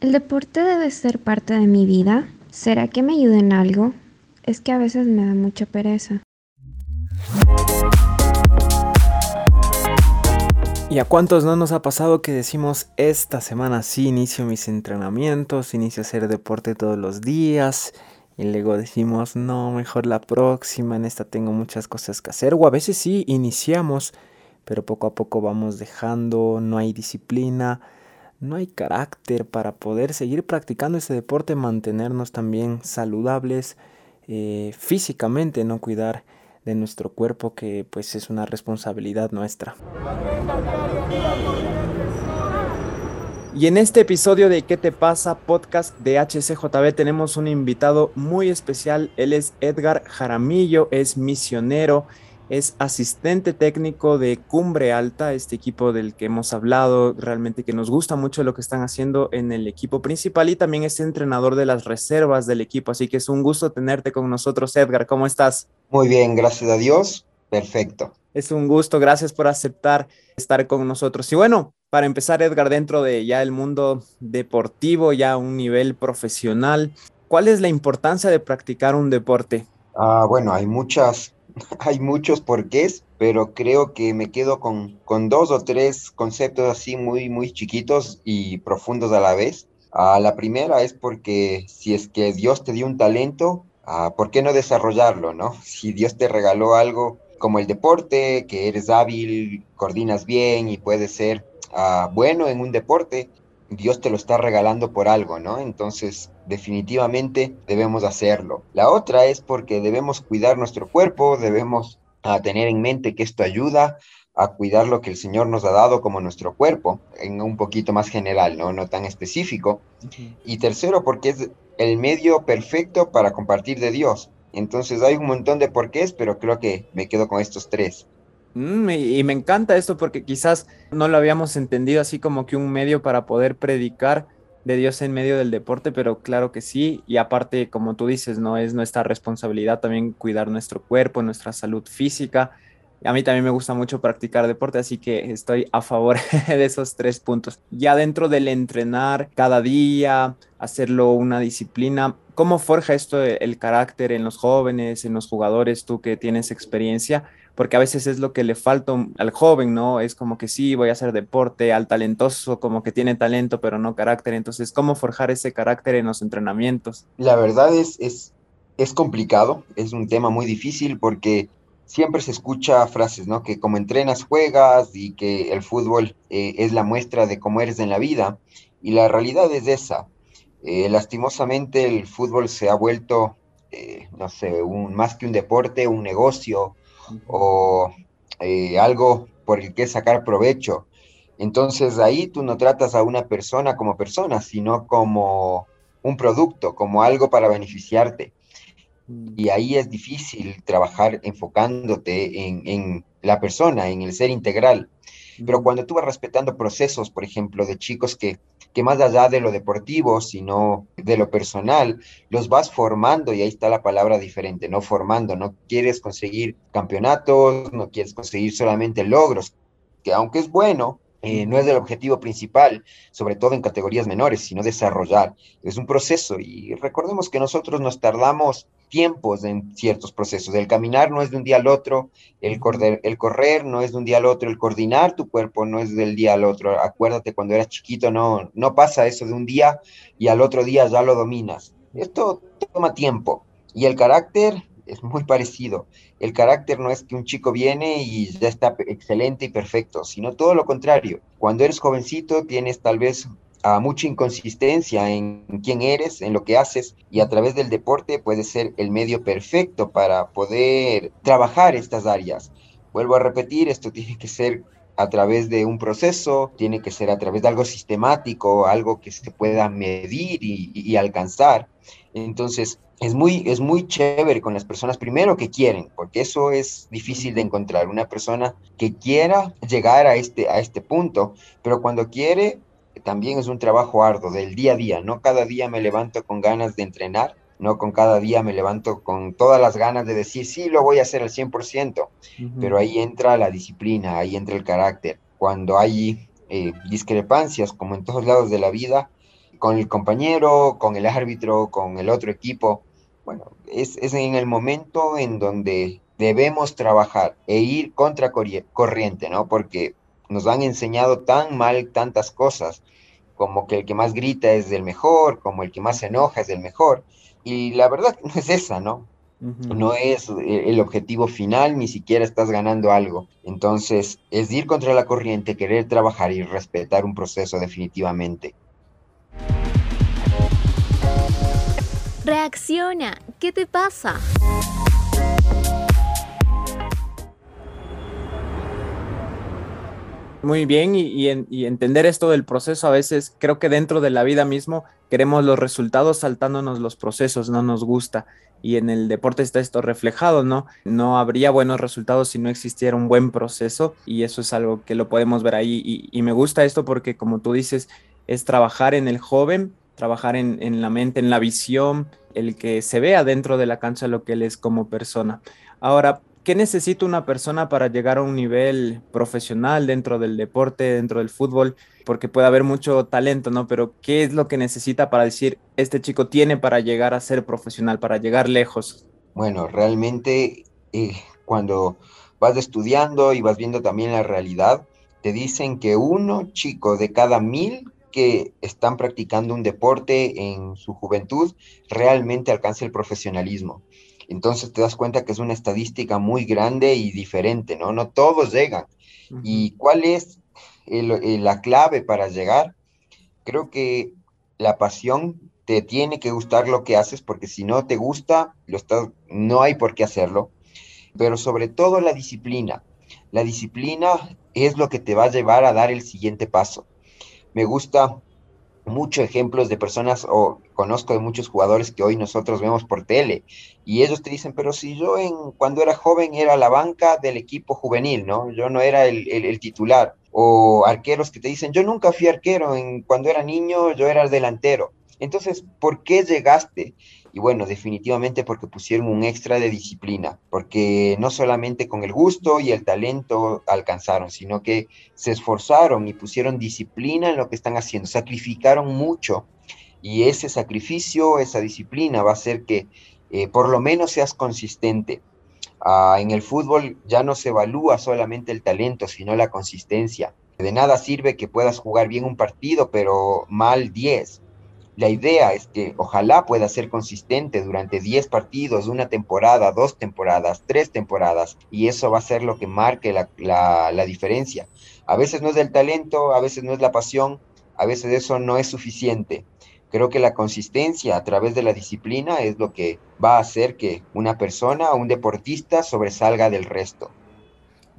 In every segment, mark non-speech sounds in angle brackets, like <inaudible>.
¿El deporte debe ser parte de mi vida? ¿Será que me ayuda en algo? Es que a veces me da mucha pereza. ¿Y a cuántos no nos ha pasado que decimos esta semana sí inicio mis entrenamientos, inicio a hacer deporte todos los días? Y luego decimos, no, mejor la próxima, en esta tengo muchas cosas que hacer. O a veces sí, iniciamos, pero poco a poco vamos dejando, no hay disciplina, no hay carácter para poder seguir practicando ese deporte, mantenernos también saludables eh, físicamente, no cuidar de nuestro cuerpo que pues es una responsabilidad nuestra. Y en este episodio de ¿Qué te pasa? podcast de HCJB tenemos un invitado muy especial. Él es Edgar Jaramillo, es misionero, es asistente técnico de Cumbre Alta, este equipo del que hemos hablado, realmente que nos gusta mucho lo que están haciendo en el equipo principal y también es entrenador de las reservas del equipo. Así que es un gusto tenerte con nosotros, Edgar. ¿Cómo estás? Muy bien, gracias a Dios. Perfecto. Es un gusto, gracias por aceptar estar con nosotros. Y bueno, para empezar, Edgar, dentro de ya el mundo deportivo, ya a un nivel profesional, ¿cuál es la importancia de practicar un deporte? Ah, bueno, hay muchas, <laughs> hay muchos porqués, pero creo que me quedo con, con dos o tres conceptos así muy, muy chiquitos y profundos a la vez. Ah, la primera es porque si es que Dios te dio un talento, ah, ¿por qué no desarrollarlo, no? <laughs> Si Dios te regaló algo como el deporte, que eres hábil, coordinas bien y puedes ser Ah, bueno en un deporte, Dios te lo está regalando por algo, ¿no? Entonces, definitivamente debemos hacerlo. La otra es porque debemos cuidar nuestro cuerpo, debemos ah, tener en mente que esto ayuda a cuidar lo que el Señor nos ha dado como nuestro cuerpo, en un poquito más general, ¿no? No tan específico. Y tercero, porque es el medio perfecto para compartir de Dios. Entonces hay un montón de porqués, pero creo que me quedo con estos tres. Mm, y, me encanta esto porque quizás no lo habíamos entendido así como que un medio para poder predicar de Dios en medio del deporte, pero claro que sí. Y aparte, como tú dices, no es nuestra responsabilidad también cuidar nuestro cuerpo, nuestra salud física. A mí también me gusta mucho practicar deporte, así que estoy a favor <laughs> de esos tres puntos. Ya dentro del entrenar cada día, hacerlo una disciplina, ¿cómo forja esto el carácter en los jóvenes, en los jugadores, tú que tienes experiencia? Porque a veces es lo que le falta al joven, ¿no? Es como que sí, voy a hacer deporte, al talentoso, como que tiene talento, pero no carácter. Entonces, ¿cómo forjar ese carácter en los entrenamientos? La verdad es, es, es complicado, es un tema muy difícil porque siempre se escucha frases, ¿no? Que como entrenas, juegas y que el fútbol eh, es la muestra de cómo eres en la vida. Y la realidad es esa. Eh, lastimosamente el fútbol se ha vuelto, eh, no sé, más que un deporte, un negocio, o eh, algo por el que sacar provecho. Entonces ahí tú no tratas a una persona como persona, sino como un producto, como algo para beneficiarte. Mm. Y ahí es difícil trabajar enfocándote en, en la persona, en el ser integral. Pero cuando tú vas respetando procesos, por ejemplo, de chicos que, que más allá de lo deportivo, sino de lo personal, los vas formando y ahí está la palabra diferente, no formando, no quieres conseguir campeonatos, no quieres conseguir solamente logros, que aunque es bueno, eh, no es el objetivo principal, sobre todo en categorías menores, sino desarrollar. Es un proceso y recordemos que nosotros nos tardamos tiempos en ciertos procesos. El caminar no es de un día al otro, el correr, el correr no es de un día al otro, el coordinar tu cuerpo no es del día al otro. Acuérdate, cuando eras chiquito no, no pasa eso de un día y al otro día ya lo dominas. Esto toma tiempo. Y el carácter, es muy parecido. El carácter no es que un chico viene y ya está excelente y perfecto, sino todo lo contrario. Cuando eres jovencito tienes tal vez a mucha inconsistencia en quién eres, en lo que haces, y a través del deporte puede ser el medio perfecto para poder trabajar estas áreas. Vuelvo a repetir, esto <laughs> tiene que ser a través de un proceso, tiene que ser a través de algo sistemático, algo que se pueda medir y, y alcanzar. Entonces, es muy, es muy chévere con las personas primero que quieren, porque eso es difícil de encontrar, una persona que quiera llegar a este, a este punto, pero cuando quiere también es un trabajo arduo del día a día, no cada día me levanto con ganas de entrenar, no con cada día me levanto con todas las ganas de decir, sí, lo voy a hacer al 100%, pero ahí entra la disciplina, ahí entra el carácter. Cuando hay eh, discrepancias, como en todos lados de la vida, con el compañero, con el árbitro, con el otro equipo. Bueno, es, es en el momento en donde debemos trabajar e ir contra corriente, ¿no? Porque nos han enseñado tan mal tantas cosas, como que el que más grita es el mejor, como el que más se enoja es el mejor. Y la verdad no es esa, ¿no? No es el objetivo final, ni siquiera estás ganando algo. Entonces, es ir contra la corriente, querer trabajar y respetar un proceso definitivamente. Reacciona, ¿qué te pasa? Muy bien, y, entender esto del proceso, a veces creo que dentro de la vida mismo queremos los resultados saltándonos los procesos, no nos gusta. Y en el deporte está esto reflejado, ¿no? No habría buenos resultados si no existiera un buen proceso y eso es algo que lo podemos ver ahí. Y, me gusta esto porque, como tú dices, es trabajar en el joven, trabajar en, en la mente, en la visión, el que se vea dentro de la cancha lo que él es como persona. Ahora, ¿qué necesita una persona para llegar a un nivel profesional dentro del deporte, dentro del fútbol? Porque puede haber mucho talento, ¿no? Pero ¿qué es lo que necesita para decir, este chico tiene para llegar a ser profesional, para llegar lejos? Bueno, realmente eh, cuando vas estudiando y vas viendo también la realidad, te dicen que uno chico de cada mil que están practicando un deporte en su juventud realmente alcanza el profesionalismo. Entonces te das cuenta que es una estadística muy grande y diferente, ¿no? No todos llegan. ¿Y cuál es la clave para llegar? Creo que la pasión te tiene que gustar lo que haces, porque si no te gusta, lo estás, no hay por qué hacerlo. Pero sobre todo la disciplina. La disciplina es lo que te va a llevar a dar el siguiente paso. Me gusta muchos ejemplos de personas o conozco de muchos jugadores que hoy nosotros vemos por tele y ellos te dicen, pero si yo en cuando era joven era la banca del equipo juvenil, ¿no? Yo no era el, el titular. O arqueros que te dicen, yo nunca fui arquero, en, cuando era niño yo era el delantero. Entonces, ¿por qué llegaste? Y bueno, definitivamente porque pusieron un extra de disciplina, porque no solamente con el gusto y el talento alcanzaron, sino que se esforzaron y pusieron disciplina en lo que están haciendo, sacrificaron mucho y ese sacrificio, esa disciplina va a hacer que eh, por lo menos seas consistente. Ah, en el fútbol ya no se evalúa solamente el talento, sino la consistencia. De nada sirve que puedas jugar bien un partido, pero mal 10 la idea es que ojalá pueda ser consistente durante 10 partidos, una temporada, dos temporadas, tres temporadas, y eso va a ser lo que marque la, diferencia. A veces no es el talento, a veces no es la pasión, a veces eso no es suficiente. Creo que la consistencia a través de la disciplina es lo que va a hacer que una persona un deportista sobresalga del resto.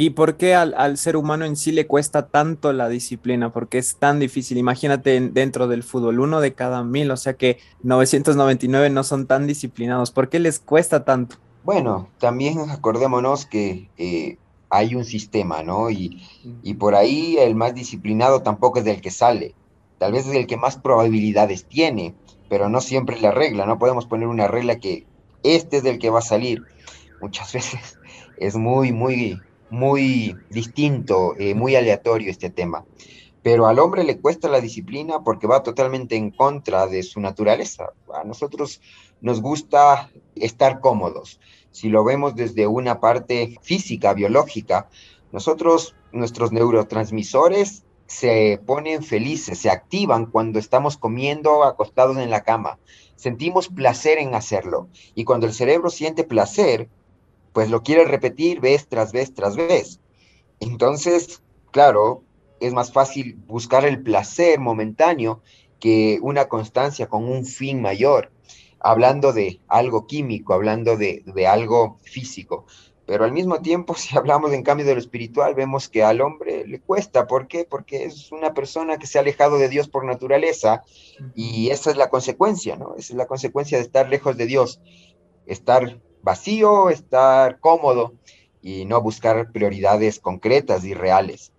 ¿Y por qué al, ser humano en sí le cuesta tanto la disciplina? Porque es tan difícil. Imagínate dentro del fútbol, uno de cada mil, o sea que 999 no son tan disciplinados. ¿Por qué les cuesta tanto? Bueno, también acordémonos que eh, hay un sistema, ¿no? Y, y por ahí el más disciplinado tampoco es del que sale. Tal vez es el que más probabilidades tiene, pero no siempre es la regla. No podemos poner una regla que este es el que va a salir. Muchas <laughs> veces es muy, muy muy distinto, eh, muy aleatorio este tema. Pero al hombre le cuesta la disciplina porque va totalmente en contra de su naturaleza. A nosotros nos gusta estar cómodos. Si lo vemos desde una parte física, biológica, nosotros, nuestros neurotransmisores se ponen felices, se activan cuando estamos comiendo acostados en la cama. Sentimos placer en hacerlo. Y cuando el cerebro siente placer, pues lo quiere repetir vez tras vez tras vez. Entonces, claro, es más fácil buscar el placer momentáneo que una constancia con un fin mayor, hablando de algo químico, hablando de, algo físico. Pero al mismo tiempo, <laughs> si hablamos en cambio de lo espiritual, vemos que al hombre le cuesta. ¿Por qué? Porque es una persona que se ha alejado de Dios por naturaleza y esa es la consecuencia, ¿no? Esa es la consecuencia de estar lejos de Dios, estar vacío, estar cómodo y no buscar prioridades concretas y reales.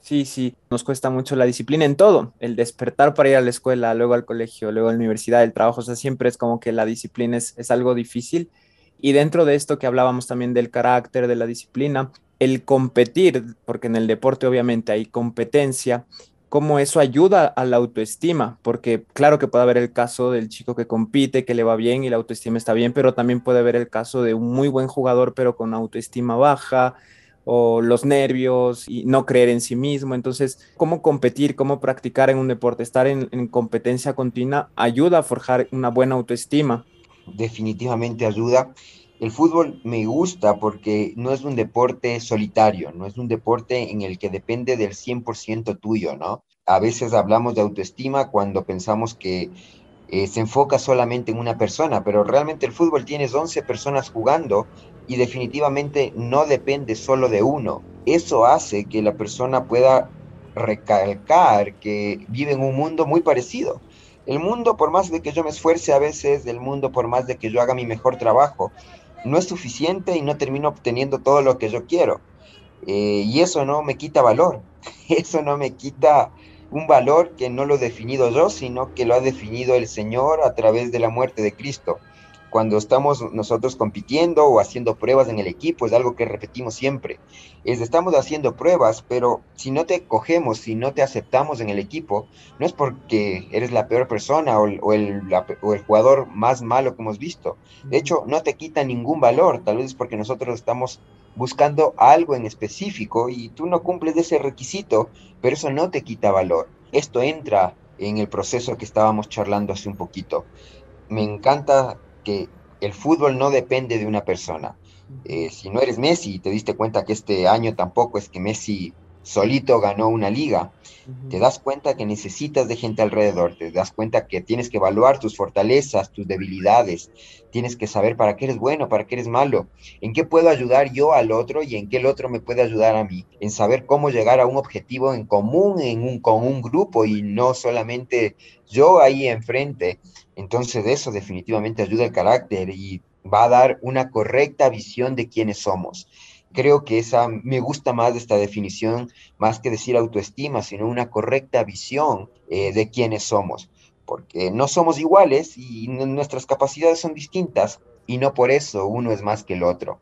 Sí, sí, nos cuesta mucho la disciplina en todo, el despertar para ir a la escuela, luego al colegio, luego a la universidad, el trabajo, o sea, siempre es como que la disciplina es, es algo difícil. Y dentro de esto que hablábamos también del carácter, de la disciplina, el competir, porque en el deporte obviamente hay competencia, cómo eso ayuda a la autoestima, porque claro que puede haber el caso del chico que compite, que le va bien y la autoestima está bien, pero también puede haber el caso de un muy buen jugador, pero con autoestima baja, o los nervios y no creer en sí mismo. Entonces, cómo competir, cómo practicar en un deporte, estar en, en competencia continua, ayuda a forjar una buena autoestima. Definitivamente ayuda. El fútbol me gusta porque no es un deporte solitario, no es un deporte en el que depende del 100% tuyo, ¿no? A veces hablamos de autoestima cuando pensamos que eh, se enfoca solamente en una persona, pero realmente el fútbol tienes 11 personas jugando y definitivamente no depende solo de uno. Eso hace que la persona pueda recalcar que vive en un mundo muy parecido. El mundo, por más de que yo me esfuerce a veces, el mundo, por más de que yo haga mi mejor trabajo, no es suficiente y no termino obteniendo todo lo que yo quiero. Eh, y eso no me quita valor, <laughs> eso no me quita un valor que no lo he definido yo, sino que lo ha definido el Señor a través de la muerte de Cristo cuando estamos nosotros compitiendo o haciendo pruebas en el equipo, es algo que repetimos siempre. Es estamos haciendo pruebas, pero si no te cogemos, si no te aceptamos en el equipo, no es porque eres la peor persona o, el, o el jugador más malo que hemos visto. De hecho, no te quita ningún valor, tal vez es porque nosotros estamos buscando algo en específico y tú no cumples ese requisito, pero eso no te quita valor. Esto entra en el proceso que estábamos charlando hace un poquito. Me encanta que el fútbol no depende de una persona. Eh, si no eres Messi y te diste cuenta que este año tampoco es que Messi solito ganó una liga, te das cuenta que necesitas de gente alrededor, te das cuenta que tienes que evaluar tus fortalezas, tus debilidades, tienes que saber para qué eres bueno, para qué eres malo, en qué puedo ayudar yo al otro y en qué el otro me puede ayudar a mí, en saber cómo llegar a un objetivo en común, en un, con un grupo y no solamente yo ahí enfrente. Entonces eso definitivamente ayuda al carácter y va a dar una correcta visión de quiénes somos. Creo que esa me gusta más esta definición, más que decir autoestima, sino una correcta visión eh, de quiénes somos, porque no somos iguales y nuestras capacidades son distintas y no por eso uno es más que el otro.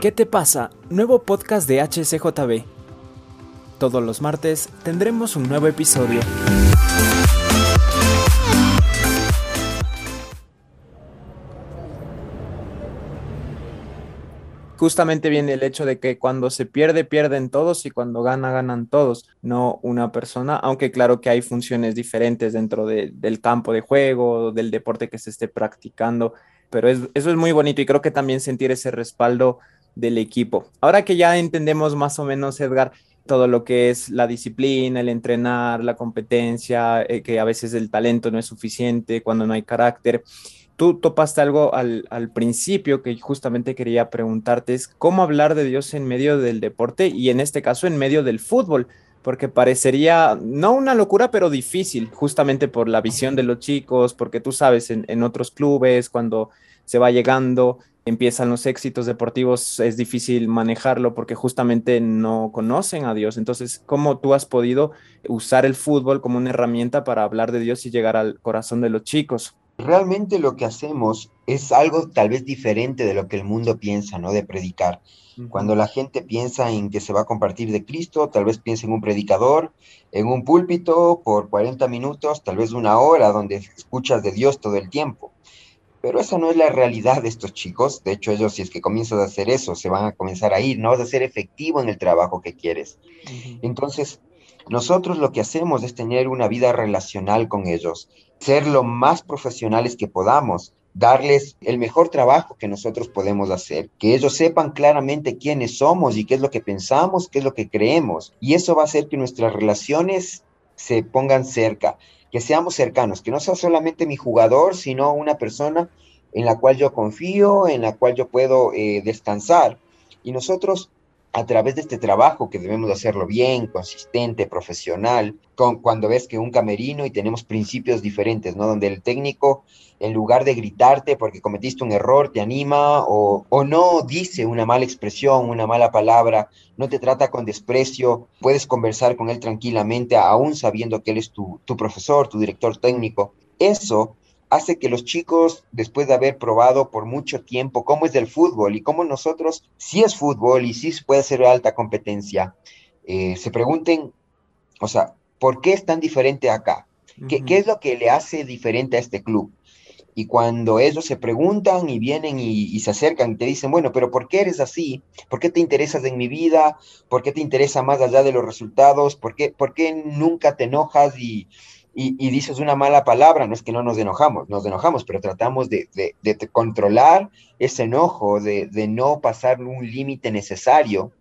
¿Qué te pasa? Nuevo podcast de HCJB. Todos los martes tendremos un nuevo episodio. Justamente viene el hecho de que cuando se pierde, pierden todos y cuando gana, ganan todos, no una persona, aunque claro que hay funciones diferentes dentro del campo de juego, del deporte que se esté practicando, pero eso es muy bonito y creo que también sentir ese respaldo del equipo. Ahora que ya entendemos más o menos, Edgar, todo lo que es la disciplina, el entrenar, la competencia, eh, que a veces el talento no es suficiente cuando no hay carácter tú topaste algo al, principio que justamente quería preguntarte, es cómo hablar de Dios en medio del deporte y en este caso en medio del fútbol, porque parecería no una locura, pero difícil, justamente por la visión de los chicos, porque tú sabes, en, otros clubes, cuando se va llegando, empiezan los éxitos deportivos, es difícil manejarlo porque justamente no conocen a Dios. Entonces, ¿cómo tú has podido usar el fútbol como una herramienta para hablar de Dios y llegar al corazón de los chicos? Realmente lo que hacemos es algo tal vez diferente de lo que el mundo piensa, ¿no? De predicar. Cuando la gente piensa en que se va a compartir de Cristo, tal vez piensa en un predicador, en un púlpito por 40 minutos, tal vez una hora, donde escuchas de Dios todo el tiempo. Pero esa no es la realidad de estos chicos. De hecho, ellos si es que comienzas a hacer eso, se van a comenzar a ir, no vas a ser efectivo en el trabajo que quieres. Entonces, nosotros lo que hacemos es tener una vida relacional con ellos, ser lo más profesionales que podamos, darles el mejor trabajo que nosotros podemos hacer, que ellos sepan claramente quiénes somos y qué es lo que pensamos, qué es lo que creemos. Y eso va a hacer que nuestras relaciones se pongan cerca, que seamos cercanos, que no sea solamente mi jugador, sino una persona en la cual yo confío, en la cual yo puedo eh, descansar. Y nosotros a través de este trabajo que debemos hacerlo bien, consistente, profesional, con, cuando ves que un camerino y tenemos principios diferentes, ¿no? Donde el técnico, en lugar de gritarte porque cometiste un error, te anima o, o no dice una mala expresión, una mala palabra, no te trata con desprecio, puedes conversar con él tranquilamente, aún sabiendo que él es tu, tu profesor, tu director técnico. Eso hace que los chicos, después de haber probado por mucho tiempo cómo es del fútbol y cómo nosotros, si es fútbol y si puede ser alta competencia, eh, se pregunten O sea, ¿por qué es tan diferente acá? ¿Qué, ¿Qué, es lo que le hace diferente a este club? Y cuando ellos se preguntan y vienen y, se acercan y te dicen, bueno, pero ¿por qué eres así? ¿Por qué te interesas en mi vida? ¿Por qué te interesa más allá de los resultados? ¿Por qué, por qué nunca te enojas y, y, dices una mala palabra? No es que no nos enojamos, nos enojamos, pero tratamos de, de, controlar ese enojo, de, no pasar un límite necesario.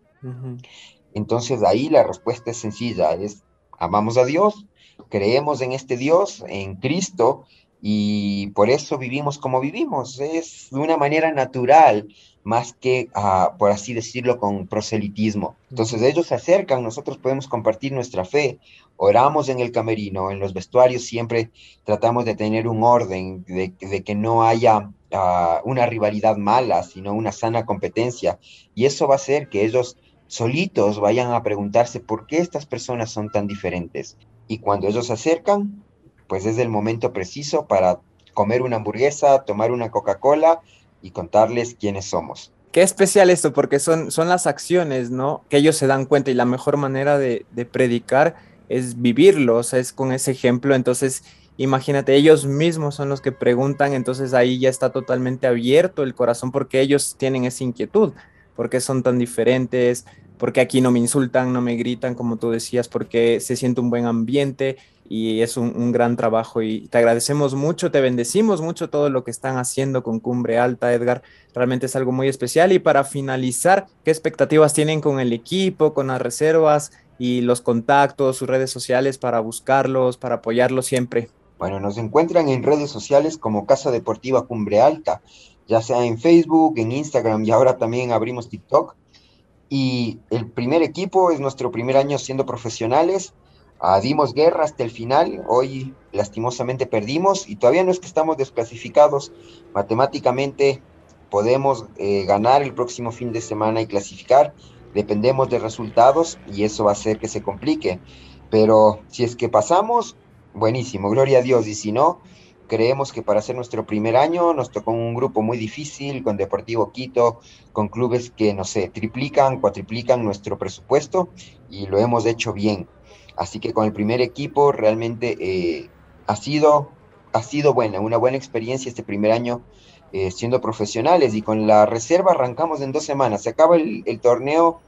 Entonces ahí la respuesta es sencilla, es amamos a Dios, creemos en este Dios, en Cristo, y por eso vivimos como vivimos. Es de una manera natural, más que, ah, por así decirlo, con proselitismo. Entonces ellos se acercan, nosotros podemos compartir nuestra fe, oramos en el camerino, en los vestuarios siempre tratamos de tener un orden, de, que no haya ah, una rivalidad mala, sino una sana competencia. Y eso va a hacer que ellos solitos vayan a preguntarse por qué estas personas son tan diferentes. Y cuando ellos se acercan, pues es el momento preciso para comer una hamburguesa, tomar una Coca-Cola y contarles quiénes somos. Qué especial esto, porque son, son las acciones, ¿no? Que ellos se dan cuenta y la mejor manera de, de predicar es vivirlo, o sea, es con ese ejemplo. Entonces, imagínate, ellos mismos son los que preguntan, entonces ahí ya está totalmente abierto el corazón porque ellos tienen esa inquietud, porque son tan diferentes, porque aquí no me insultan, no me gritan, como tú decías, porque se siente un buen ambiente y es un, gran trabajo y te agradecemos mucho, te bendecimos mucho todo lo que están haciendo con Cumbre Alta, Edgar. Realmente es algo muy especial. Y para finalizar, ¿qué expectativas tienen con el equipo, con las reservas y los contactos, sus redes sociales para buscarlos, para apoyarlos siempre? Bueno, nos encuentran en redes sociales como Casa Deportiva Cumbre Alta, ya sea en Facebook, en Instagram y ahora también abrimos TikTok. Y el primer equipo es nuestro primer año siendo profesionales Ah, dimos guerra hasta el final, hoy lastimosamente perdimos y todavía no es que estamos desclasificados, matemáticamente podemos eh, ganar el próximo fin de semana y clasificar, dependemos de resultados y eso va a hacer que se complique, pero si es que pasamos, buenísimo, gloria a Dios, y si no, creemos que para ser nuestro primer año nos tocó un grupo muy difícil con Deportivo Quito, con clubes que, no sé, triplican, cuatriplican nuestro presupuesto y lo hemos hecho bien. Así que con el primer equipo realmente eh, ha, sido, ha sido buena, una buena experiencia este primer año eh, siendo profesionales y con la reserva arrancamos en dos semanas. Se acaba el, torneo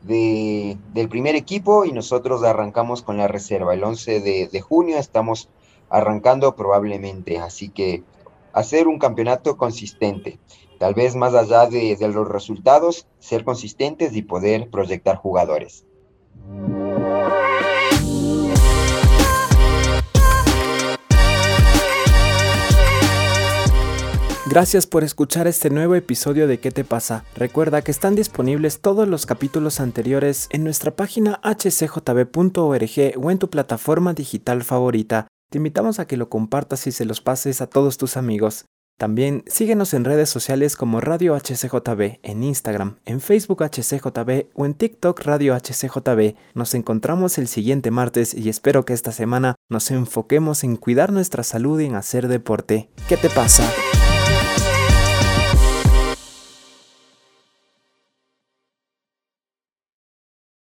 de, del primer equipo y nosotros arrancamos con la reserva. El 11 de, junio estamos arrancando probablemente, así que hacer un campeonato consistente. Tal vez más allá de los resultados, ser consistentes y poder proyectar jugadores. Gracias por escuchar este nuevo episodio de ¿Qué te pasa? Recuerda que están disponibles todos los capítulos anteriores en nuestra página hcjb.org o en tu plataforma digital favorita. Te invitamos a que lo compartas y se los pases a todos tus amigos. También síguenos en redes sociales como Radio HCJB, en Instagram, en Facebook HCJB o en TikTok Radio HCJB. Nos encontramos el siguiente martes y espero que esta semana nos enfoquemos en cuidar nuestra salud y en hacer deporte. ¿Qué te pasa?